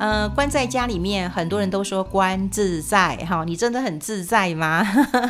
呃，关在家里面，很多人都说关自在哈，你真的很自在吗？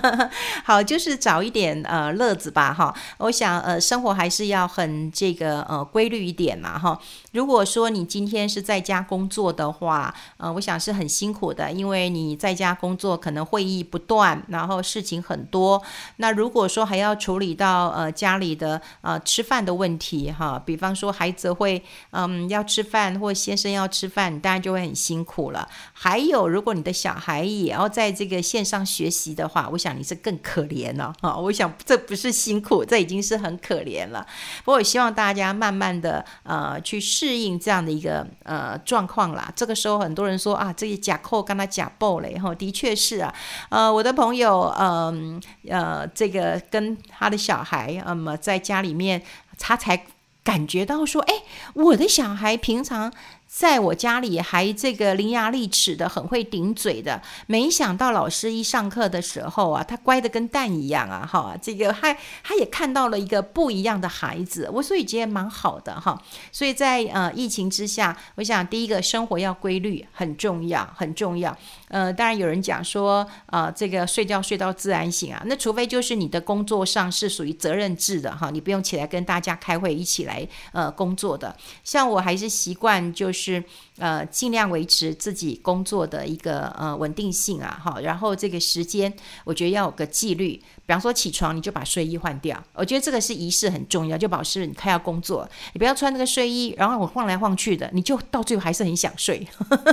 好，就是找一点呃乐子吧哈。我想呃，生活还是要很这个呃规律一点嘛哈。如果说你今天是在家工作的话，呃，我想是很辛苦的，因为你在家工作可能会议不断，然后事情很多。那如果说还要处理到呃家里的呃吃饭的问题哈，比方说孩子会嗯要吃饭，或先生要吃饭，当然就会很辛苦了。还有，如果你的小孩也要在这个线上学习的话，我想你是更可怜了哈。我想这不是辛苦，这已经是很可怜了。不过我希望大家慢慢的呃去适应这样的一个呃状况啦。这个时候很多人说啊，这个假扣跟他假爆嘞哈，的确是啊。呃，我的朋友嗯呃，这个跟他的小孩那么、在家里面，他才感觉到说，哎，我的小孩平常。在我家里还这个伶牙俐齿的，很会顶嘴的，没想到老师一上课的时候啊，他乖的跟蛋一样啊，哈，这个他他也看到了一个不一样的孩子，我所以觉得蛮好的哈。所以在呃疫情之下，我想第一个生活要规律很重要，很重要。呃，当然有人讲说，呃，这个睡觉睡到自然醒啊，那除非就是你的工作上是属于责任制的哈，你不用起来跟大家开会一起来呃工作的。像我还是习惯就是。是呃，尽量维持自己工作的一个呃稳定性啊，哈，然后这个时间我觉得要有个纪律，比方说起床你就把睡衣换掉，我觉得这个是仪式很重要，就保持你快要工作，你不要穿那个睡衣，然后我晃来晃去的，你就到最后还是很想睡，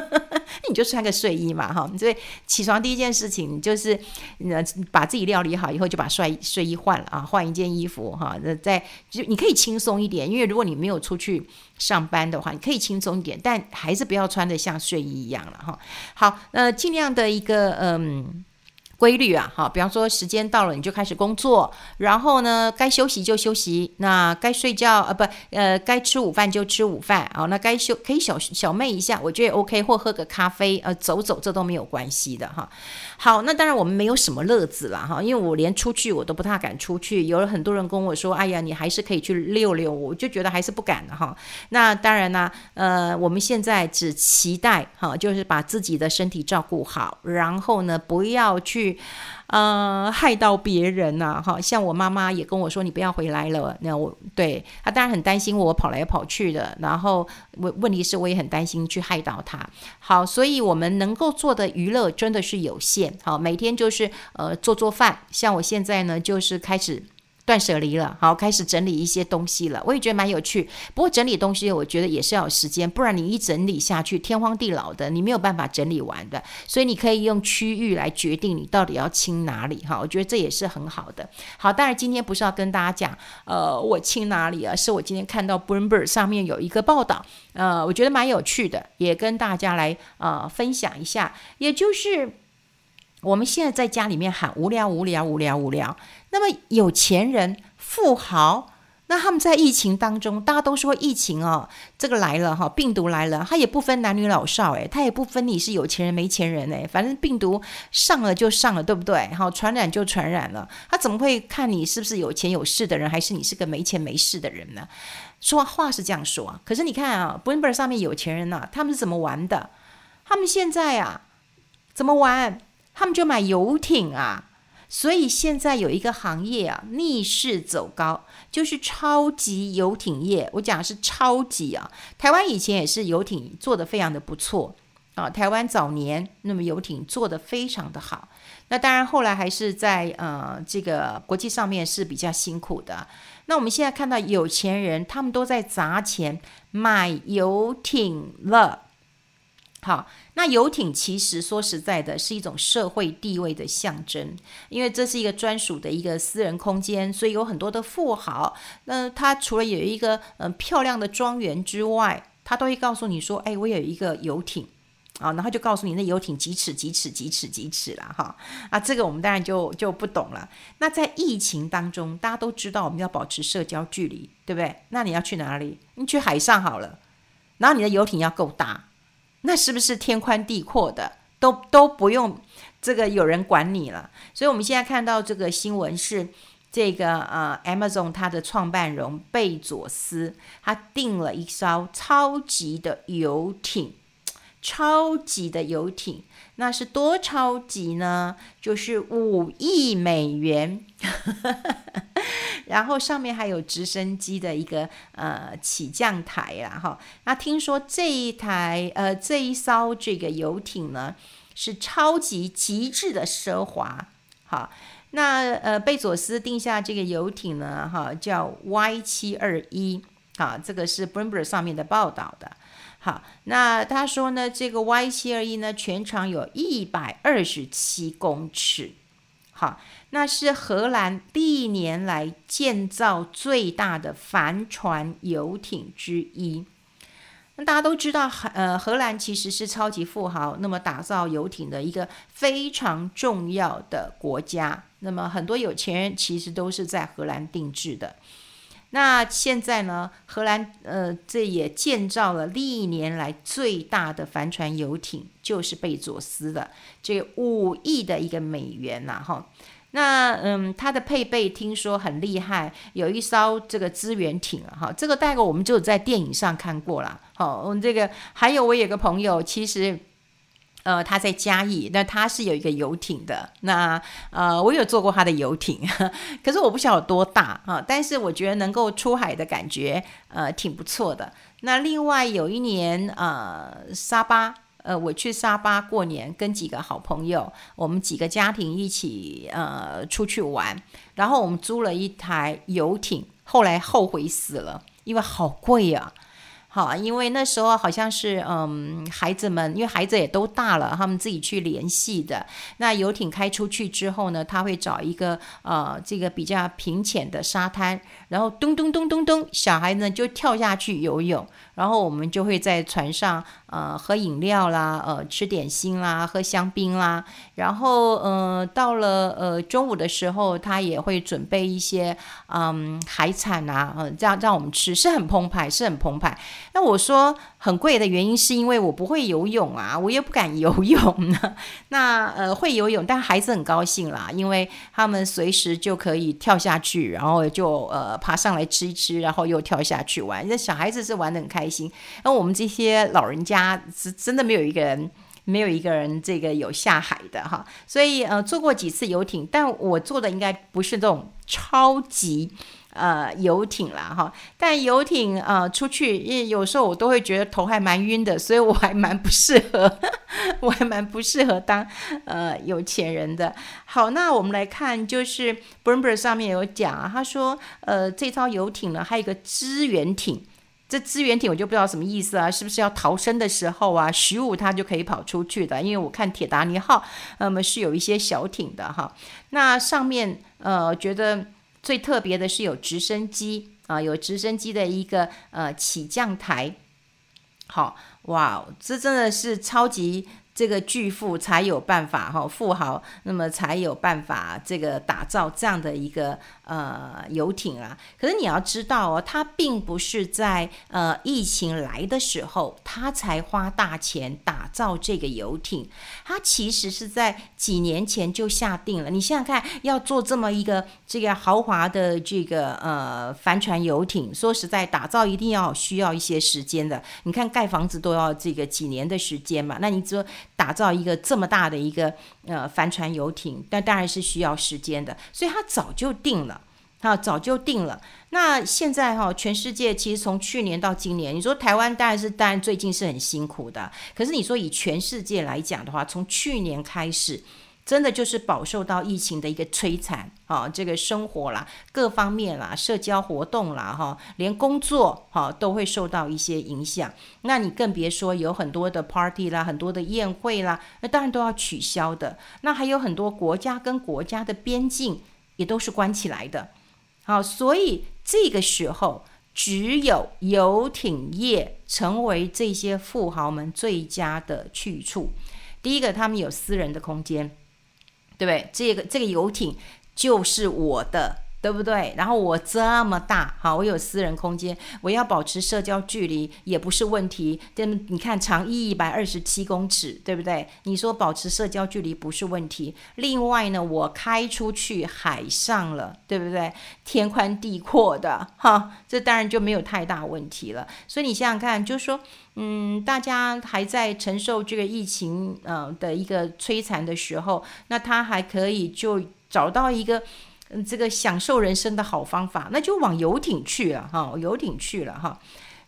你就穿个睡衣嘛，哈，所以起床第一件事情就是呃把自己料理好以后就把睡睡衣换了啊，换一件衣服哈，那在就你可以轻松一点，因为如果你没有出去上班的话，你可以轻松一点，但还是不要穿的像睡衣一样了哈。好，那，尽量的一个嗯。规律啊，好，比方说时间到了你就开始工作，然后呢，该休息就休息，那该睡觉啊不，呃，该吃午饭就吃午饭，啊，那该休可以小小寐一下，我觉得 OK，或喝个咖啡，呃，走走这都没有关系的哈。好，那当然我们没有什么乐子了哈，因为我连出去我都不太敢出去，有了很多人跟我说，哎呀，你还是可以去溜溜，我就觉得还是不敢的哈。那当然呢，呃，我们现在只期待哈，就是把自己的身体照顾好，然后呢，不要去。呃，害到别人呐、啊，哈，像我妈妈也跟我说，你不要回来了。那我对她当然很担心我跑来跑去的，然后问问题是我也很担心去害到她。好，所以我们能够做的娱乐真的是有限。好，每天就是呃做做饭，像我现在呢就是开始。断舍离了，好，开始整理一些东西了，我也觉得蛮有趣。不过整理东西，我觉得也是要有时间，不然你一整理下去，天荒地老的，你没有办法整理完的。所以你可以用区域来决定你到底要清哪里，哈，我觉得这也是很好的。好，当然今天不是要跟大家讲，呃，我清哪里啊？是我今天看到 Bloomberg 上面有一个报道，呃，我觉得蛮有趣的，也跟大家来呃分享一下，也就是。我们现在在家里面喊无聊无聊无聊无聊，那么有钱人富豪，那他们在疫情当中，大家都说疫情哦，这个来了哈，病毒来了，他也不分男女老少，诶，他也不分你是有钱人没钱人，诶，反正病毒上了就上了，对不对？好，传染就传染了，他怎么会看你是不是有钱有势的人，还是你是个没钱没势的人呢？说话是这样说啊，可是你看啊，Bloomberg 上面有钱人呐，他们是怎么玩的？他们现在啊，怎么玩？他们就买游艇啊，所以现在有一个行业啊，逆势走高，就是超级游艇业。我讲的是超级啊，台湾以前也是游艇做得非常的不错啊，台湾早年那么游艇做得非常的好。那当然后来还是在呃这个国际上面是比较辛苦的。那我们现在看到有钱人，他们都在砸钱买游艇了。好，那游艇其实说实在的，是一种社会地位的象征，因为这是一个专属的一个私人空间，所以有很多的富豪，那他除了有一个嗯漂亮的庄园之外，他都会告诉你说，哎，我有一个游艇啊，然后就告诉你那游艇几尺几尺几尺几尺了哈，啊，这个我们当然就就不懂了。那在疫情当中，大家都知道我们要保持社交距离，对不对？那你要去哪里？你去海上好了，然后你的游艇要够大。那是不是天宽地阔的，都都不用这个有人管你了？所以我们现在看到这个新闻是，这个呃，Amazon 它的创办人贝佐斯，他订了一艘超级的游艇，超级的游艇，那是多超级呢？就是五亿美元，然后上面还有直升机的一个呃起降台啦，哈。那听说这一台呃这一艘这个游艇呢，是超级极致的奢华，好。那呃，贝佐斯定下这个游艇呢，哈，叫 Y 七二一，啊，这个是 Bloomberg 上面的报道的。好，那他说呢，这个 Y 七二一呢，全长有一百二十七公尺，好，那是荷兰历年来建造最大的帆船游艇之一。那大家都知道，呃，荷兰其实是超级富豪，那么打造游艇的一个非常重要的国家。那么很多有钱人其实都是在荷兰定制的。那现在呢，荷兰呃，这也建造了历年来最大的帆船游艇，就是贝佐斯的这五亿的一个美元呐，哈。那嗯，它的配备听说很厉害，有一艘这个支援艇，哈，这个大概我们就在电影上看过了。好，我们这个还有我有个朋友，其实呃他在嘉义，那他是有一个游艇的。那呃我有坐过他的游艇，可是我不晓得有多大啊，但是我觉得能够出海的感觉呃挺不错的。那另外有一年呃沙巴。呃，我去沙巴过年，跟几个好朋友，我们几个家庭一起呃出去玩，然后我们租了一台游艇，后来后悔死了，因为好贵呀。好，因为那时候好像是嗯，孩子们，因为孩子也都大了，他们自己去联系的。那游艇开出去之后呢，他会找一个呃这个比较平浅的沙滩，然后咚咚咚咚咚，小孩呢就跳下去游泳，然后我们就会在船上呃喝饮料啦，呃吃点心啦，喝香槟啦，然后呃到了呃中午的时候，他也会准备一些嗯海产啊，这样让我们吃，是很澎湃，是很澎湃。那我说很贵的原因是因为我不会游泳啊，我也不敢游泳呢。那呃会游泳，但孩子很高兴啦，因为他们随时就可以跳下去，然后就呃爬上来吃一吃，然后又跳下去玩。那小孩子是玩的很开心。那我们这些老人家家是真的没有一个人，没有一个人这个有下海的哈。所以呃坐过几次游艇，但我坐的应该不是这种超级。呃，游艇啦，哈，但游艇呃出去，因为有时候我都会觉得头还蛮晕的，所以我还蛮不适合，我还蛮不适合当呃有钱人的。好，那我们来看，就是 Bloomberg 上面有讲啊，他说呃这艘游艇呢，还有一个支援艇，这支援艇我就不知道什么意思啊，是不是要逃生的时候啊，徐武他就可以跑出去的？因为我看铁达尼号，那么是有一些小艇的哈，那上面呃觉得。最特别的是有直升机啊，有直升机的一个呃起降台，好哇，这真的是超级。这个巨富才有办法哈，富豪那么才有办法这个打造这样的一个呃游艇啊。可是你要知道哦，他并不是在呃疫情来的时候他才花大钱打造这个游艇，他其实是在几年前就下定了。你想想看，要做这么一个这个豪华的这个呃帆船游艇，说实在，打造一定要需要一些时间的。你看盖房子都要这个几年的时间嘛，那你说。打造一个这么大的一个呃帆船游艇，但当然是需要时间的，所以它早就定了，哈，早就定了。那现在哈，全世界其实从去年到今年，你说台湾当然是当然最近是很辛苦的，可是你说以全世界来讲的话，从去年开始。真的就是饱受到疫情的一个摧残啊，这个生活啦，各方面啦，社交活动啦，哈，连工作哈都会受到一些影响。那你更别说有很多的 party 啦，很多的宴会啦，那当然都要取消的。那还有很多国家跟国家的边境也都是关起来的。好，所以这个时候只有游艇业成为这些富豪们最佳的去处。第一个，他们有私人的空间。对不对？这个这个游艇就是我的对不对？然后我这么大，好，我有私人空间，我要保持社交距离也不是问题。跟你看，长一百二十七公尺，对不对？你说保持社交距离不是问题。另外呢，我开出去海上了，对不对？天宽地阔的，哈，这当然就没有太大问题了。所以你想想看，就是说，嗯，大家还在承受这个疫情，呃的一个摧残的时候，那他还可以就找到一个。嗯，这个享受人生的好方法，那就往游艇去了哈，游艇去了哈。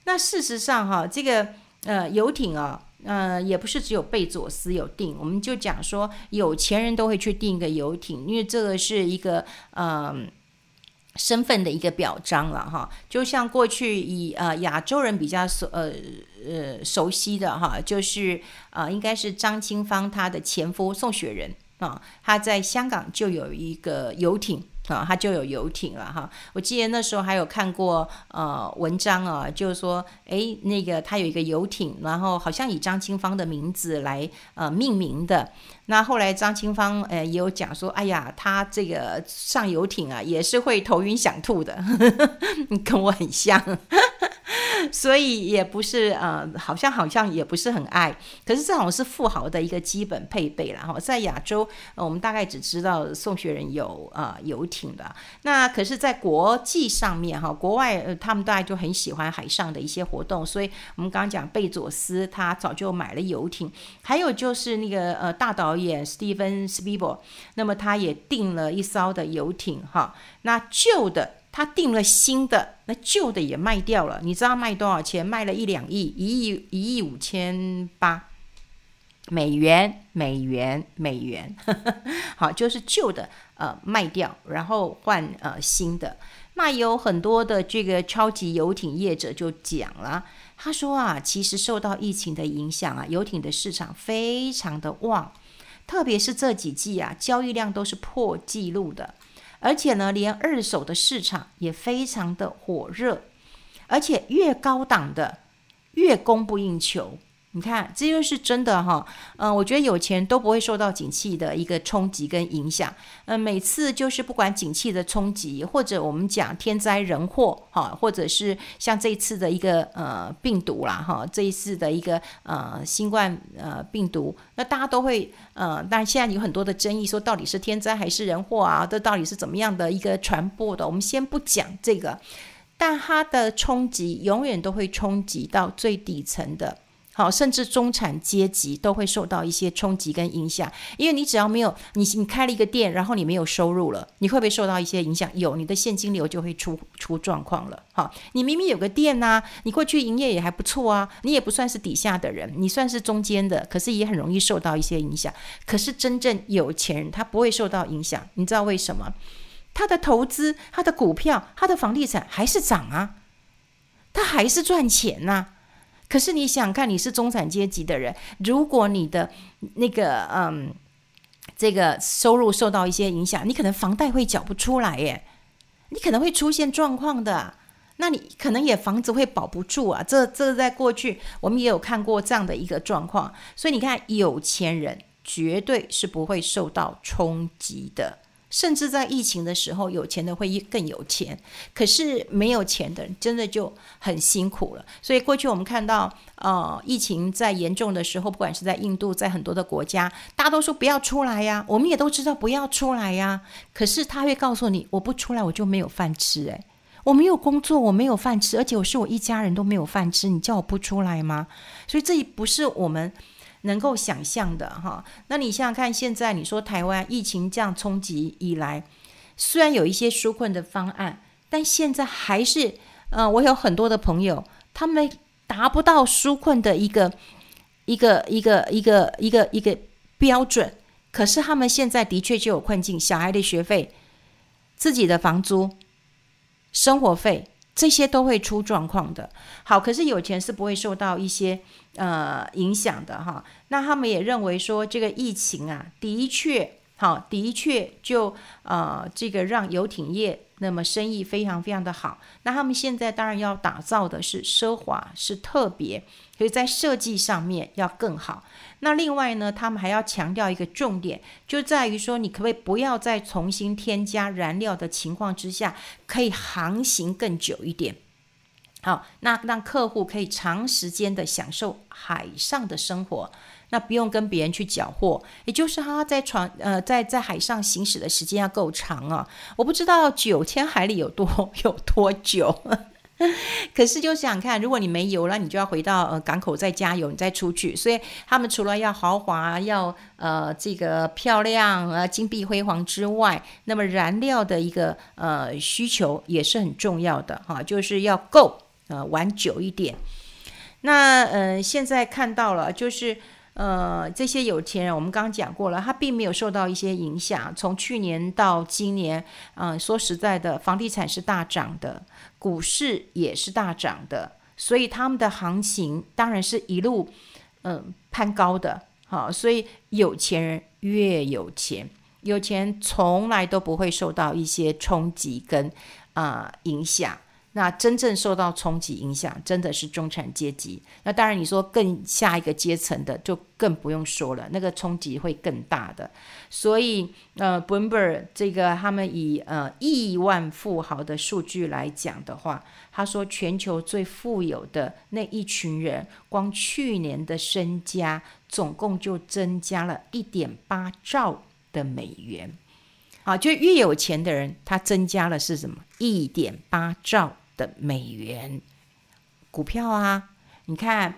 那事实上哈，这个呃游艇啊，呃也不是只有贝佐斯有订，我们就讲说有钱人都会去订一个游艇，因为这个是一个呃身份的一个表彰了哈。就像过去以呃亚洲人比较熟呃呃熟悉的哈，就是呃应该是张清芳她的前夫宋雪人。啊，他在香港就有一个游艇啊，他就有游艇了哈。我记得那时候还有看过呃文章啊，就是说，哎，那个他有一个游艇，然后好像以张清芳的名字来呃命名的。那后来张清芳呃也有讲说，哎呀，他这个上游艇啊也是会头晕想吐的，跟我很像。所以也不是呃，好像好像也不是很爱，可是这种是富豪的一个基本配备了哈。在亚洲，呃，我们大概只知道宋学仁有呃游艇的，那可是，在国际上面哈，国外呃他们大概就很喜欢海上的一些活动，所以我们刚刚讲贝佐斯他早就买了游艇，还有就是那个呃大导演史蒂芬·史匹柏，那么他也订了一艘的游艇哈，那旧的。他订了新的，那旧的也卖掉了。你知道卖多少钱？卖了一两亿，一亿一亿五千八美元，美元，美元。好，就是旧的呃卖掉，然后换呃新的。那有很多的这个超级游艇业者就讲了，他说啊，其实受到疫情的影响啊，游艇的市场非常的旺，特别是这几季啊，交易量都是破纪录的。而且呢，连二手的市场也非常的火热，而且越高档的越供不应求。你看，这就是真的哈。嗯，我觉得有钱都不会受到景气的一个冲击跟影响。嗯，每次就是不管景气的冲击，或者我们讲天灾人祸哈，或者是像这一次的一个呃病毒啦哈，这一次的一个呃新冠呃病毒，那大家都会呃，但现在有很多的争议，说到底是天灾还是人祸啊？这到底是怎么样的一个传播的？我们先不讲这个，但它的冲击永远都会冲击到最底层的。好，甚至中产阶级都会受到一些冲击跟影响，因为你只要没有你，你开了一个店，然后你没有收入了，你会不会受到一些影响？有，你的现金流就会出出状况了。好，你明明有个店呐、你过去营业也还不错啊，你也不算是底下的人，你算是中间的，可是也很容易受到一些影响。可是真正有钱人他不会受到影响，你知道为什么？他的投资、他的股票、他的房地产还是涨啊，他还是赚钱呐、可是你想看，你是中产阶级的人，如果你的那个嗯，这个收入受到一些影响，你可能房贷会缴不出来耶，你可能会出现状况的，那你可能也房子会保不住啊。这这在过去我们也有看过这样的一个状况，所以你看，有钱人绝对是不会受到冲击的。甚至在疫情的时候，有钱的会更有钱，可是没有钱的人真的就很辛苦了。所以过去我们看到，呃，疫情在严重的时候，不管是在印度，在很多的国家，大家都说不要出来呀。我们也都知道不要出来呀。可是他会告诉你，我不出来我就没有饭吃，诶，我没有工作，我没有饭吃，而且我是我一家人都没有饭吃，你叫我不出来吗？所以这不是我们。能够想象的哈，那你想想看，现在你说台湾疫情这样冲击以来，虽然有一些纾困的方案，但现在还是，呃，我有很多的朋友，他们达不到纾困的一个一个一个一个一个一个标准，可是他们现在的确就有困境，小孩的学费、自己的房租、生活费。这些都会出状况的。好，可是有钱是不会受到一些呃影响的哈。那他们也认为说，这个疫情啊，的确好，的确就呃这个让游艇业那么生意非常非常的好。那他们现在当然要打造的是奢华，是特别，所以在设计上面要更好。那另外呢，他们还要强调一个重点，就在于说，你可不可以不要再重新添加燃料的情况之下，可以航行更久一点。好，那让客户可以长时间的享受海上的生活，那不用跟别人去缴获，也就是他在船呃在在海上行驶的时间要够长啊。我不知道九千海里有多有多久。可是就想看，如果你没油了，你就要回到呃港口再加油，你再出去。所以他们除了要豪华、要呃这个漂亮、呃金碧辉煌之外，那么燃料的一个呃需求也是很重要的哈，就是要够呃玩久一点。那呃现在看到了就是。呃，这些有钱人，我们刚刚讲过了，他并没有受到一些影响。从去年到今年，嗯、说实在的，房地产是大涨的，股市也是大涨的，所以他们的行情当然是一路嗯、攀高的。好，所以有钱人越有钱，有钱从来都不会受到一些冲击跟啊、影响。那真正受到冲击影响，真的是中产阶级。那当然，你说更下一个阶层的，就更不用说了，那个冲击会更大的。所以，呃，Bloomberg 这个他们以呃亿万富豪的数据来讲的话，他说全球最富有的那一群人，光去年的身家总共就增加了一点八兆的美元。啊，就越有钱的人，他增加了是什么？一点八兆的美元股票啊！你看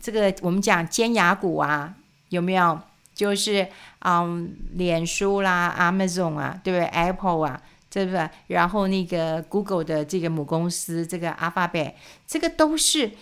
这个，我们讲尖牙股啊，有没有？就是嗯，脸书啦，Amazon 啊，对不对？Apple 啊，对不对？然后那个 Google 的这个母公司，这个 Alphabet，这个都是。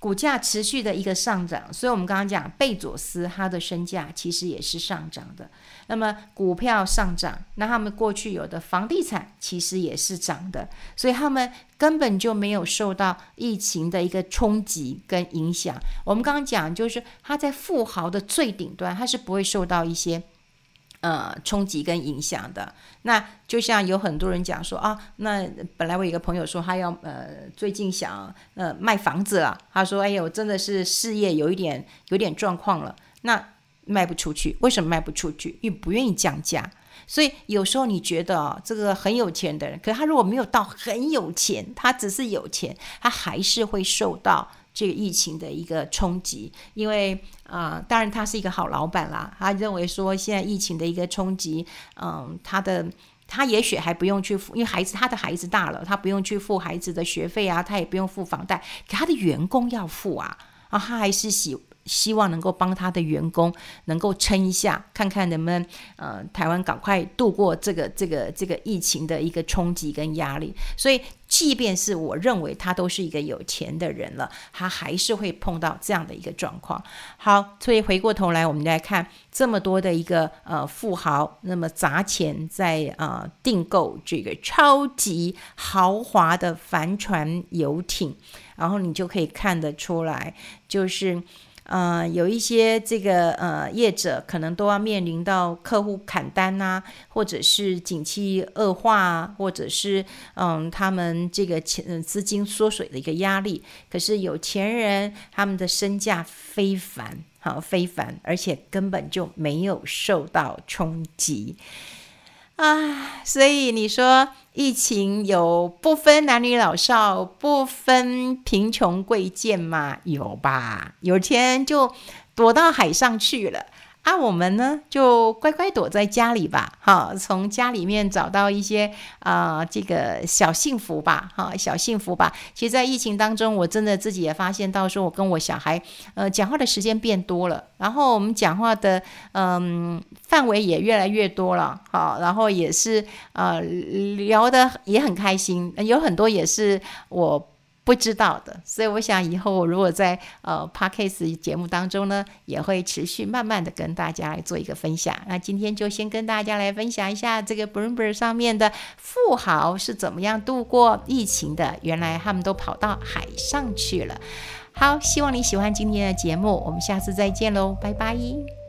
股价持续的一个上涨，所以我们刚刚讲贝佐斯他的身价其实也是上涨的。那么股票上涨，那他们过去有的房地产其实也是涨的，所以他们根本就没有受到疫情的一个冲击跟影响。我们刚刚讲就是他在富豪的最顶端，他是不会受到一些。呃，冲击跟影响的，那就像有很多人讲说啊，那本来我有一个朋友说他要呃，最近想呃卖房子了，他说哎呦，真的是事业有一点有点状况了，那卖不出去，为什么卖不出去？因为不愿意降价。所以有时候你觉得哦，这个很有钱的人，可是他如果没有到很有钱，他只是有钱，他还是会受到。这个疫情的一个冲击，因为啊、当然他是一个好老板啦。他认为说，现在疫情的一个冲击，嗯，他的他也许还不用去付，因为孩子他的孩子大了，他不用去付孩子的学费啊，他也不用付房贷，可他的员工要付啊，啊，他还是喜。希望能够帮他的员工能够撑一下，看看能不能呃台湾赶快度过这个这个这个疫情的一个冲击跟压力。所以，即便是我认为他都是一个有钱的人了，他还是会碰到这样的一个状况。好，所以回过头来，我们来看这么多的一个呃富豪，那么砸钱在啊、呃、订购这个超级豪华的帆船游艇，然后你就可以看得出来，就是。呃，有一些这个呃业者可能都要面临到客户砍单呐、啊，或者是景气恶化啊，或者是嗯他们这个钱资金缩水的一个压力。可是有钱人他们的身价非凡，好非凡，而且根本就没有受到冲击。啊，所以你说疫情有不分男女老少，不分贫穷贵贱吗？有吧，有天就躲到海上去了。啊，我们呢就乖乖躲在家里吧，哈，从家里面找到一些啊、这个小幸福吧，哈，小幸福吧。其实，在疫情当中，我真的自己也发现到，说我跟我小孩，呃，讲话的时间变多了，然后我们讲话的，嗯、范围也越来越多了，好，然后也是呃，聊得也很开心，有很多也是我。不知道的，所以我想以后我如果在呃 Podcast 节目当中呢，也会持续慢慢的跟大家来做一个分享。那今天就先跟大家来分享一下这个 Bloomberg 上面的富豪是怎么样度过疫情的。原来他们都跑到海上去了。好，希望你喜欢今天的节目，我们下次再见喽，拜拜。